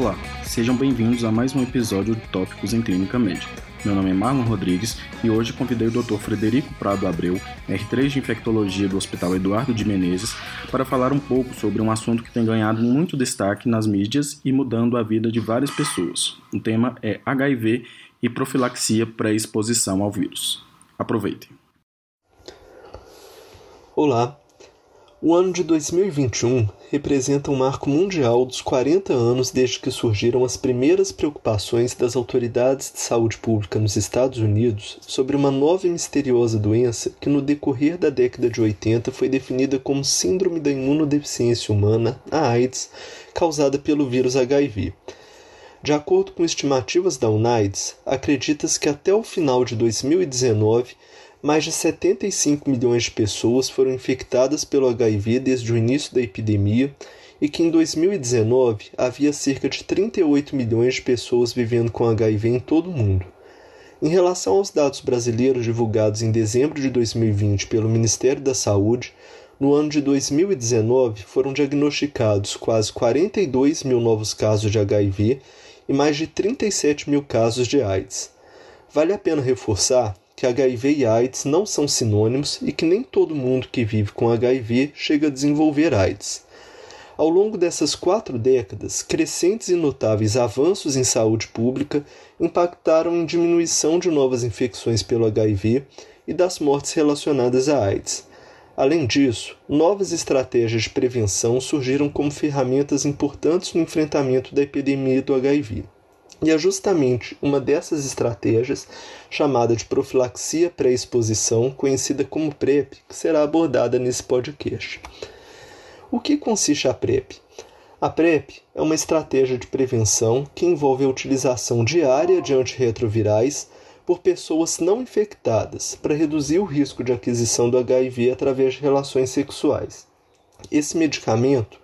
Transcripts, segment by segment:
Olá, sejam bem-vindos a mais um episódio de Tópicos em Clínica Médica. Meu nome é Marlon Rodrigues e hoje convidei o Dr. Frederico Prado Abreu, R3 de Infectologia do Hospital Eduardo de Menezes, para falar um pouco sobre um assunto que tem ganhado muito destaque nas mídias e mudando a vida de várias pessoas. O tema é HIV e profilaxia pré-exposição ao vírus. Aproveitem. Olá, o ano de 2021 representa um marco mundial dos 40 anos desde que surgiram as primeiras preocupações das autoridades de saúde pública nos Estados Unidos sobre uma nova e misteriosa doença que, no decorrer da década de 80, foi definida como Síndrome da Imunodeficiência Humana, a AIDS, causada pelo vírus HIV. De acordo com estimativas da UNAIDS, acredita-se que até o final de 2019 mais de 75 milhões de pessoas foram infectadas pelo HIV desde o início da epidemia e que em 2019 havia cerca de 38 milhões de pessoas vivendo com HIV em todo o mundo. Em relação aos dados brasileiros divulgados em dezembro de 2020 pelo Ministério da Saúde, no ano de 2019 foram diagnosticados quase 42 mil novos casos de HIV e mais de 37 mil casos de AIDS. Vale a pena reforçar que HIV e AIDS não são sinônimos e que nem todo mundo que vive com HIV chega a desenvolver AIDS. Ao longo dessas quatro décadas, crescentes e notáveis avanços em saúde pública impactaram em diminuição de novas infecções pelo HIV e das mortes relacionadas à AIDS. Além disso, novas estratégias de prevenção surgiram como ferramentas importantes no enfrentamento da epidemia do HIV. E é justamente uma dessas estratégias, chamada de profilaxia pré-exposição, conhecida como PrEP, que será abordada nesse podcast. O que consiste a PrEP? A PrEP é uma estratégia de prevenção que envolve a utilização diária de antirretrovirais por pessoas não infectadas para reduzir o risco de aquisição do HIV através de relações sexuais. Esse medicamento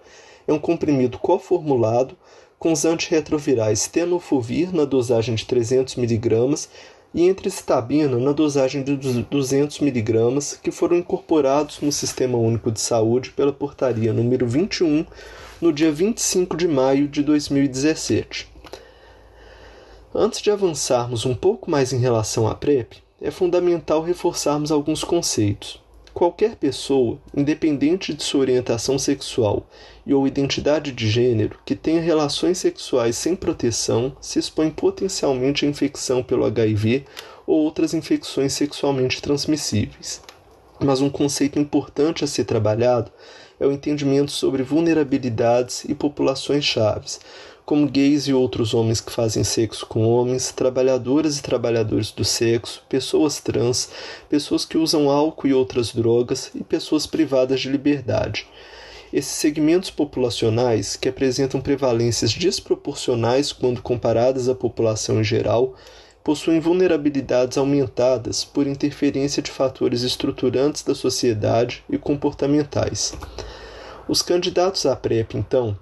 é um comprimido coformulado com os antirretrovirais tenofovir na dosagem de 300 mg e entricitabina na dosagem de 200 mg, que foram incorporados no Sistema Único de Saúde pela portaria número 21 no dia 25 de maio de 2017. Antes de avançarmos um pouco mais em relação à PrEP, é fundamental reforçarmos alguns conceitos. Qualquer pessoa, independente de sua orientação sexual e ou identidade de gênero, que tenha relações sexuais sem proteção, se expõe potencialmente à infecção pelo HIV ou outras infecções sexualmente transmissíveis. Mas um conceito importante a ser trabalhado é o entendimento sobre vulnerabilidades e populações chaves, como gays e outros homens que fazem sexo com homens, trabalhadoras e trabalhadores do sexo, pessoas trans, pessoas que usam álcool e outras drogas e pessoas privadas de liberdade. Esses segmentos populacionais, que apresentam prevalências desproporcionais quando comparadas à população em geral, possuem vulnerabilidades aumentadas por interferência de fatores estruturantes da sociedade e comportamentais. Os candidatos à PrEP, então,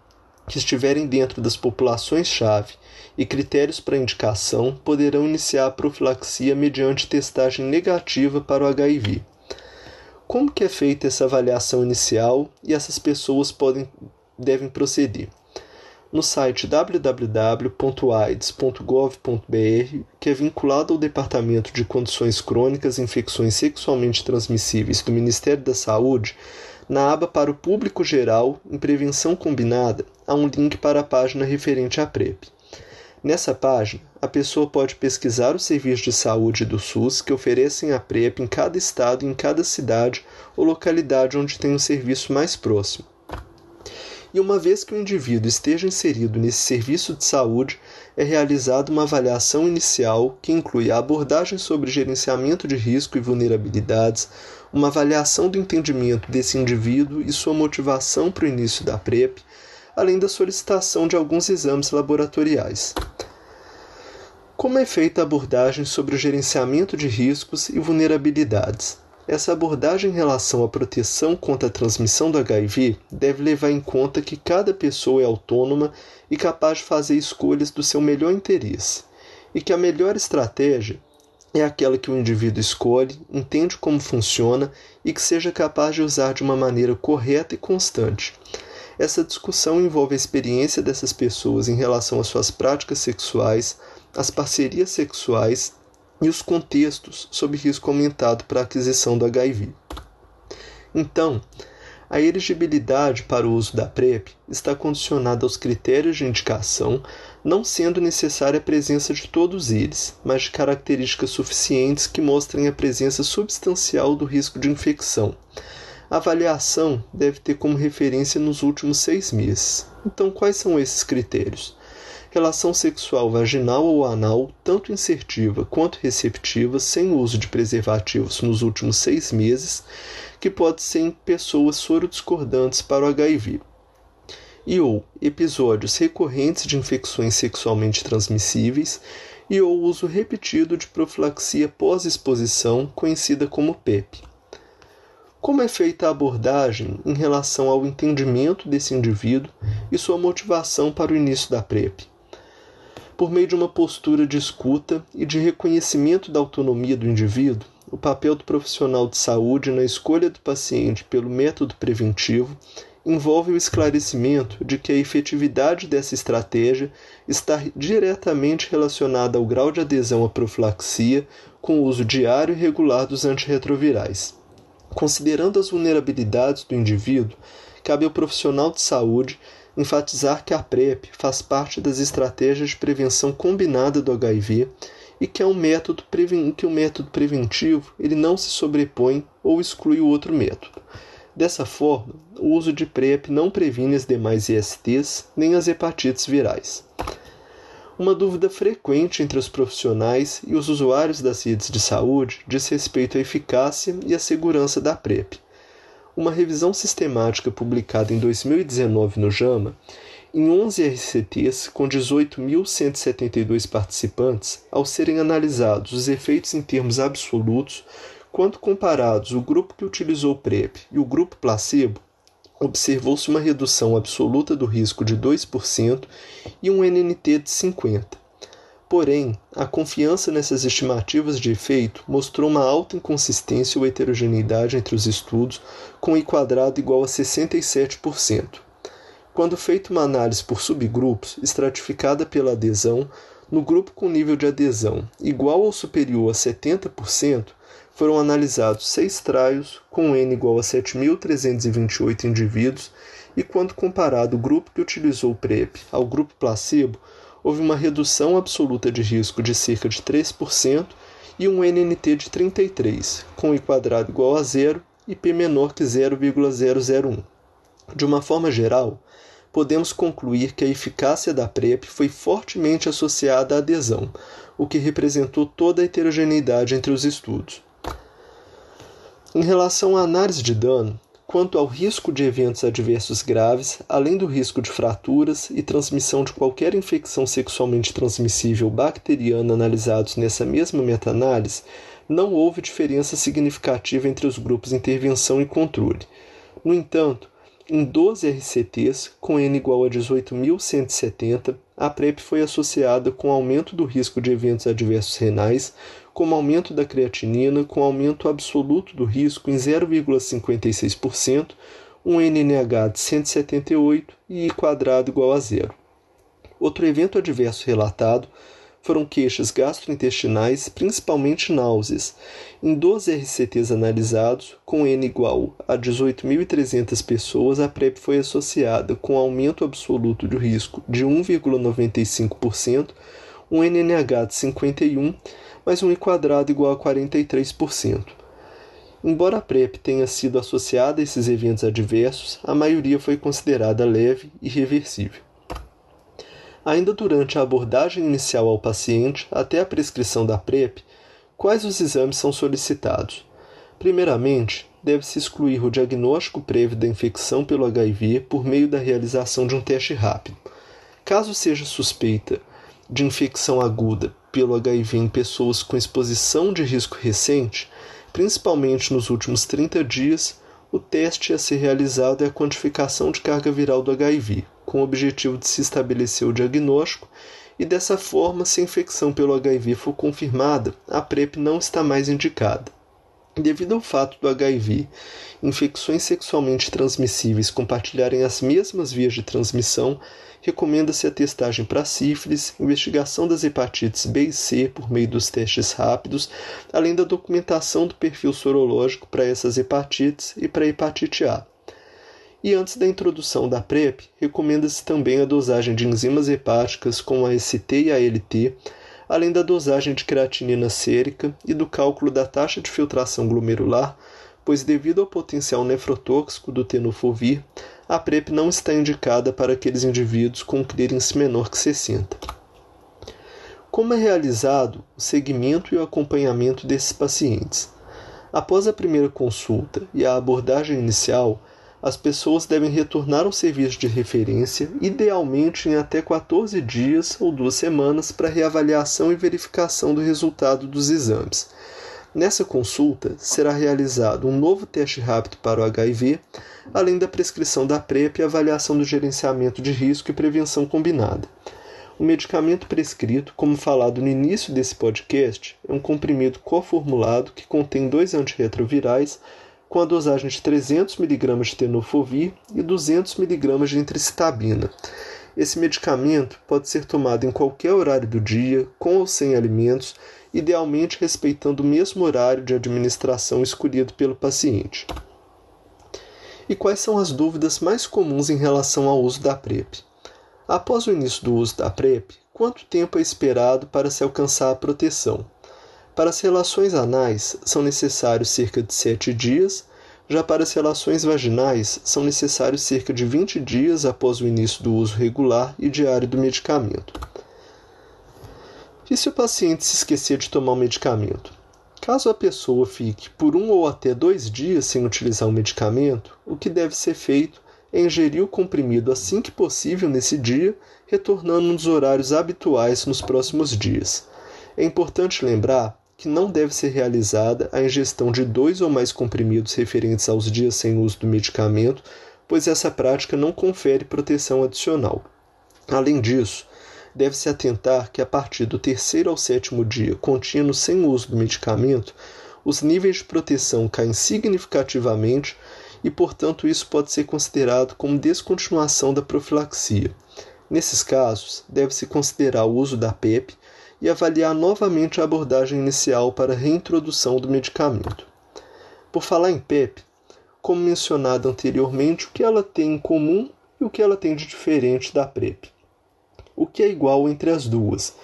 que estiverem dentro das populações-chave e critérios para indicação poderão iniciar a profilaxia mediante testagem negativa para o HIV. Como que é feita essa avaliação inicial e essas pessoas podem devem proceder? No site www.aids.gov.br, que é vinculado ao Departamento de Condições Crônicas e Infecções Sexualmente Transmissíveis do Ministério da Saúde, na aba para o público geral, em prevenção combinada, há um link para a página referente à PrEP. Nessa página, a pessoa pode pesquisar os serviços de saúde do SUS que oferecem a PrEP em cada estado em cada cidade ou localidade onde tem um serviço mais próximo. E uma vez que o indivíduo esteja inserido nesse serviço de saúde, é realizada uma avaliação inicial que inclui a abordagem sobre gerenciamento de risco e vulnerabilidades, uma avaliação do entendimento desse indivíduo e sua motivação para o início da PrEP, além da solicitação de alguns exames laboratoriais. Como é feita a abordagem sobre o gerenciamento de riscos e vulnerabilidades? Essa abordagem em relação à proteção contra a transmissão do HIV deve levar em conta que cada pessoa é autônoma e capaz de fazer escolhas do seu melhor interesse, e que a melhor estratégia é aquela que o indivíduo escolhe, entende como funciona e que seja capaz de usar de uma maneira correta e constante. Essa discussão envolve a experiência dessas pessoas em relação às suas práticas sexuais, as parcerias sexuais e os contextos sob risco aumentado para a aquisição do HIV. Então, a elegibilidade para o uso da PrEP está condicionada aos critérios de indicação, não sendo necessária a presença de todos eles, mas de características suficientes que mostrem a presença substancial do risco de infecção. A avaliação deve ter como referência nos últimos seis meses. Então, quais são esses critérios? relação sexual vaginal ou anal, tanto insertiva quanto receptiva, sem uso de preservativos nos últimos seis meses, que pode ser em pessoas sorodiscordantes para o HIV. E ou episódios recorrentes de infecções sexualmente transmissíveis e ou uso repetido de profilaxia pós-exposição, conhecida como PEP. Como é feita a abordagem em relação ao entendimento desse indivíduo e sua motivação para o início da PrEP? por meio de uma postura de escuta e de reconhecimento da autonomia do indivíduo, o papel do profissional de saúde na escolha do paciente pelo método preventivo envolve o esclarecimento de que a efetividade dessa estratégia está diretamente relacionada ao grau de adesão à profilaxia com o uso diário e regular dos antirretrovirais. Considerando as vulnerabilidades do indivíduo, cabe ao profissional de saúde enfatizar que a PrEP faz parte das estratégias de prevenção combinada do HIV e que é um método que o método preventivo ele não se sobrepõe ou exclui o outro método. Dessa forma, o uso de PrEP não previne as demais ISTs nem as hepatites virais. Uma dúvida frequente entre os profissionais e os usuários das redes de saúde diz respeito à eficácia e à segurança da PrEP. Uma revisão sistemática publicada em 2019 no JAMA, em 11 RCTs com 18.172 participantes, ao serem analisados os efeitos em termos absolutos, quando comparados o grupo que utilizou PrEP e o grupo placebo, observou-se uma redução absoluta do risco de 2% e um NNT de 50%. Porém, a confiança nessas estimativas de efeito mostrou uma alta inconsistência ou heterogeneidade entre os estudos, com I quadrado igual a 67%. Quando feita uma análise por subgrupos, estratificada pela adesão, no grupo com nível de adesão igual ou superior a 70%, foram analisados seis traios com N igual a 7.328 indivíduos, e quando comparado o grupo que utilizou o PrEP ao grupo placebo, houve uma redução absoluta de risco de cerca de 3% e um NNT de 33, com I quadrado igual a zero e P menor que 0,001. De uma forma geral, podemos concluir que a eficácia da PrEP foi fortemente associada à adesão, o que representou toda a heterogeneidade entre os estudos. Em relação à análise de dano, quanto ao risco de eventos adversos graves, além do risco de fraturas e transmissão de qualquer infecção sexualmente transmissível bacteriana analisados nessa mesma meta-análise, não houve diferença significativa entre os grupos intervenção e controle. No entanto, em 12 RCTs, com N igual a 18.170, a PrEP foi associada com aumento do risco de eventos adversos renais, como aumento da creatinina, com aumento absoluto do risco em 0,56%, um NNH de 178 e I quadrado igual a zero. Outro evento adverso relatado foram queixas gastrointestinais, principalmente náuseas. Em 12 RCTs analisados, com N igual a 18.300 pessoas, a PrEP foi associada com aumento absoluto de risco de 1,95%, um NNH de 51, mais um quadrado igual a 43%. Embora a PrEP tenha sido associada a esses eventos adversos, a maioria foi considerada leve e reversível. Ainda durante a abordagem inicial ao paciente, até a prescrição da PrEP, quais os exames são solicitados? Primeiramente, deve-se excluir o diagnóstico prévio da infecção pelo HIV por meio da realização de um teste rápido. Caso seja suspeita de infecção aguda pelo HIV em pessoas com exposição de risco recente, principalmente nos últimos 30 dias, o teste a ser realizado é a quantificação de carga viral do HIV, com o objetivo de se estabelecer o diagnóstico e dessa forma, se a infecção pelo HIV for confirmada, a PrEP não está mais indicada. Devido ao fato do HIV, infecções sexualmente transmissíveis compartilharem as mesmas vias de transmissão, recomenda-se a testagem para sífilis, investigação das hepatites B e C por meio dos testes rápidos, além da documentação do perfil sorológico para essas hepatites e para a hepatite A. E antes da introdução da PrEP, recomenda-se também a dosagem de enzimas hepáticas como a ST e a LT, além da dosagem de creatinina sérica e do cálculo da taxa de filtração glomerular, pois devido ao potencial nefrotóxico do tenofovir, a PrEP não está indicada para aqueles indivíduos com clearance menor que 60. Como é realizado o segmento e o acompanhamento desses pacientes? Após a primeira consulta e a abordagem inicial, as pessoas devem retornar ao serviço de referência, idealmente em até 14 dias ou duas semanas, para reavaliação e verificação do resultado dos exames. Nessa consulta, será realizado um novo teste rápido para o HIV, além da prescrição da PrEP e avaliação do gerenciamento de risco e prevenção combinada. O medicamento prescrito, como falado no início desse podcast, é um comprimido coformulado que contém dois antirretrovirais com a dosagem de 300 mg de tenofovir e 200 mg de entricitabina. Esse medicamento pode ser tomado em qualquer horário do dia, com ou sem alimentos, idealmente respeitando o mesmo horário de administração escolhido pelo paciente. E quais são as dúvidas mais comuns em relação ao uso da PrEP? Após o início do uso da PrEP, quanto tempo é esperado para se alcançar a proteção? Para as relações anais, são necessários cerca de 7 dias, já para as relações vaginais, são necessários cerca de 20 dias após o início do uso regular e diário do medicamento. E se o paciente se esquecer de tomar o medicamento? Caso a pessoa fique por um ou até dois dias sem utilizar o medicamento, o que deve ser feito é ingerir o comprimido assim que possível nesse dia, retornando nos horários habituais nos próximos dias. É importante lembrar que não deve ser realizada a ingestão de dois ou mais comprimidos referentes aos dias sem uso do medicamento, pois essa prática não confere proteção adicional. Além disso, deve-se atentar que a partir do terceiro ao sétimo dia contínuo sem uso do medicamento, os níveis de proteção caem significativamente e, portanto, isso pode ser considerado como descontinuação da profilaxia. Nesses casos, deve-se considerar o uso da PEP e avaliar novamente a abordagem inicial para a reintrodução do medicamento. Por falar em PEP, como mencionado anteriormente, o que ela tem em comum e o que ela tem de diferente da PrEP. O que é igual entre as duas?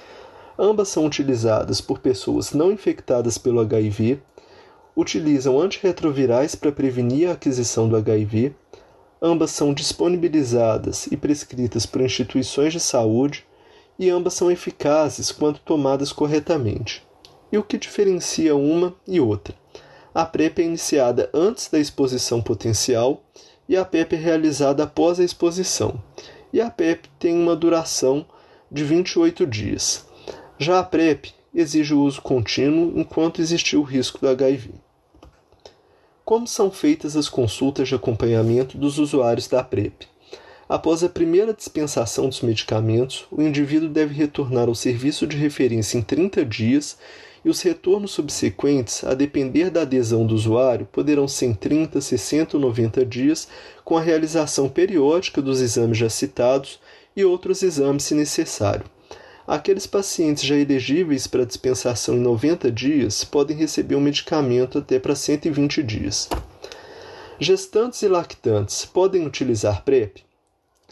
Ambas são utilizadas por pessoas não infectadas pelo HIV, utilizam antirretrovirais para prevenir a aquisição do HIV, ambas são disponibilizadas e prescritas por instituições de saúde e ambas são eficazes quando tomadas corretamente. E o que diferencia uma e outra? A PrEP é iniciada antes da exposição potencial e a PEP é realizada após a exposição. E a PEP tem uma duração de 28 dias. Já a PrEP exige o uso contínuo enquanto existir o risco do HIV. Como são feitas as consultas de acompanhamento dos usuários da PrEP? Após a primeira dispensação dos medicamentos, o indivíduo deve retornar ao serviço de referência em 30 dias e os retornos subsequentes, a depender da adesão do usuário, poderão ser em 30, 60 ou 90 dias, com a realização periódica dos exames já citados e outros exames se necessário. Aqueles pacientes já elegíveis para dispensação em 90 dias podem receber o um medicamento até para 120 dias. Gestantes e lactantes podem utilizar PrEP?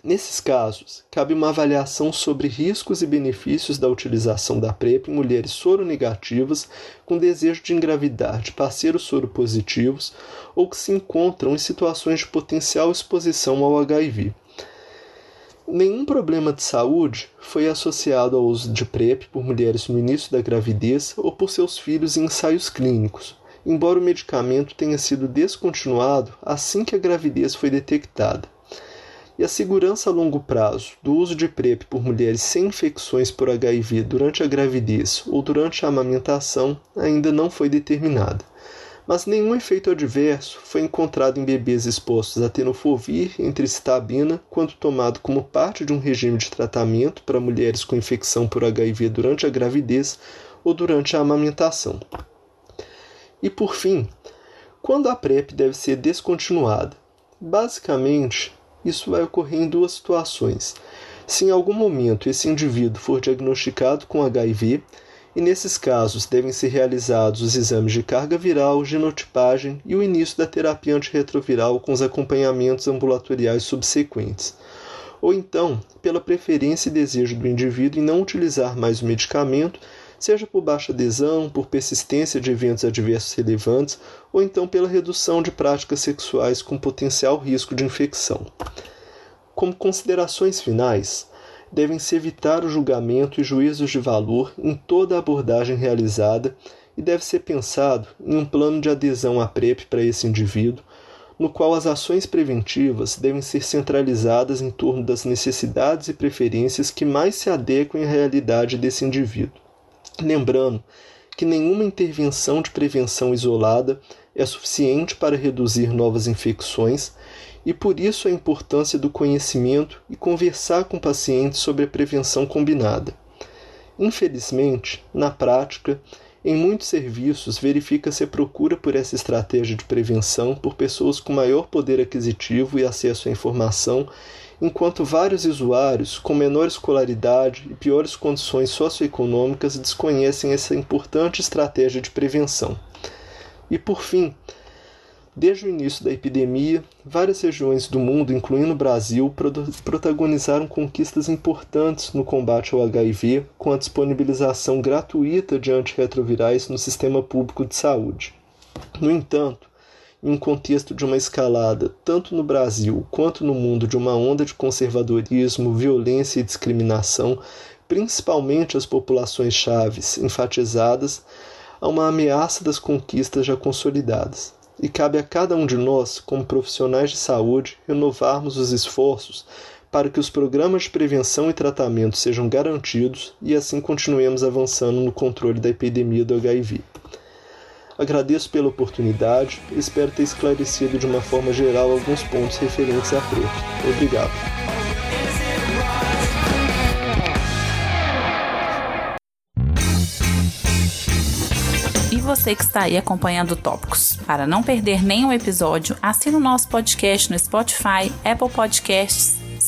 Nesses casos, cabe uma avaliação sobre riscos e benefícios da utilização da PrEP em mulheres soronegativas com desejo de engravidar de parceiros soropositivos ou que se encontram em situações de potencial exposição ao HIV. Nenhum problema de saúde foi associado ao uso de PrEP por mulheres no início da gravidez ou por seus filhos em ensaios clínicos, embora o medicamento tenha sido descontinuado assim que a gravidez foi detectada e a segurança a longo prazo do uso de PrEP por mulheres sem infecções por HIV durante a gravidez ou durante a amamentação ainda não foi determinada. Mas nenhum efeito adverso foi encontrado em bebês expostos a tenofovir entre citabina quando tomado como parte de um regime de tratamento para mulheres com infecção por HIV durante a gravidez ou durante a amamentação. E por fim, quando a PrEP deve ser descontinuada? Basicamente, isso vai ocorrer em duas situações. Se em algum momento esse indivíduo for diagnosticado com HIV, e nesses casos devem ser realizados os exames de carga viral, genotipagem e o início da terapia antirretroviral com os acompanhamentos ambulatoriais subsequentes. Ou então, pela preferência e desejo do indivíduo em não utilizar mais o medicamento, seja por baixa adesão, por persistência de eventos adversos relevantes, ou então pela redução de práticas sexuais com potencial risco de infecção. Como considerações finais, devem-se evitar o julgamento e juízos de valor em toda a abordagem realizada e deve ser pensado em um plano de adesão à PrEP para esse indivíduo, no qual as ações preventivas devem ser centralizadas em torno das necessidades e preferências que mais se adequem à realidade desse indivíduo. Lembrando que nenhuma intervenção de prevenção isolada é suficiente para reduzir novas infecções e por isso a importância do conhecimento e conversar com pacientes sobre a prevenção combinada. Infelizmente, na prática, em muitos serviços verifica-se a procura por essa estratégia de prevenção por pessoas com maior poder aquisitivo e acesso à informação, enquanto vários usuários com menor escolaridade e piores condições socioeconômicas desconhecem essa importante estratégia de prevenção. E por fim, Desde o início da epidemia, várias regiões do mundo, incluindo o Brasil, protagonizaram conquistas importantes no combate ao HIV com a disponibilização gratuita de antirretrovirais no sistema público de saúde. No entanto, em contexto de uma escalada, tanto no Brasil quanto no mundo, de uma onda de conservadorismo, violência e discriminação, principalmente as populações chaves enfatizadas, há uma ameaça das conquistas já consolidadas e cabe a cada um de nós, como profissionais de saúde, renovarmos os esforços para que os programas de prevenção e tratamento sejam garantidos e assim continuemos avançando no controle da epidemia do HIV. Agradeço pela oportunidade e espero ter esclarecido de uma forma geral alguns pontos referentes à PrEP. Obrigado. você que está aí acompanhando Tópicos. Para não perder nenhum episódio, assine o nosso podcast no Spotify, Apple Podcasts,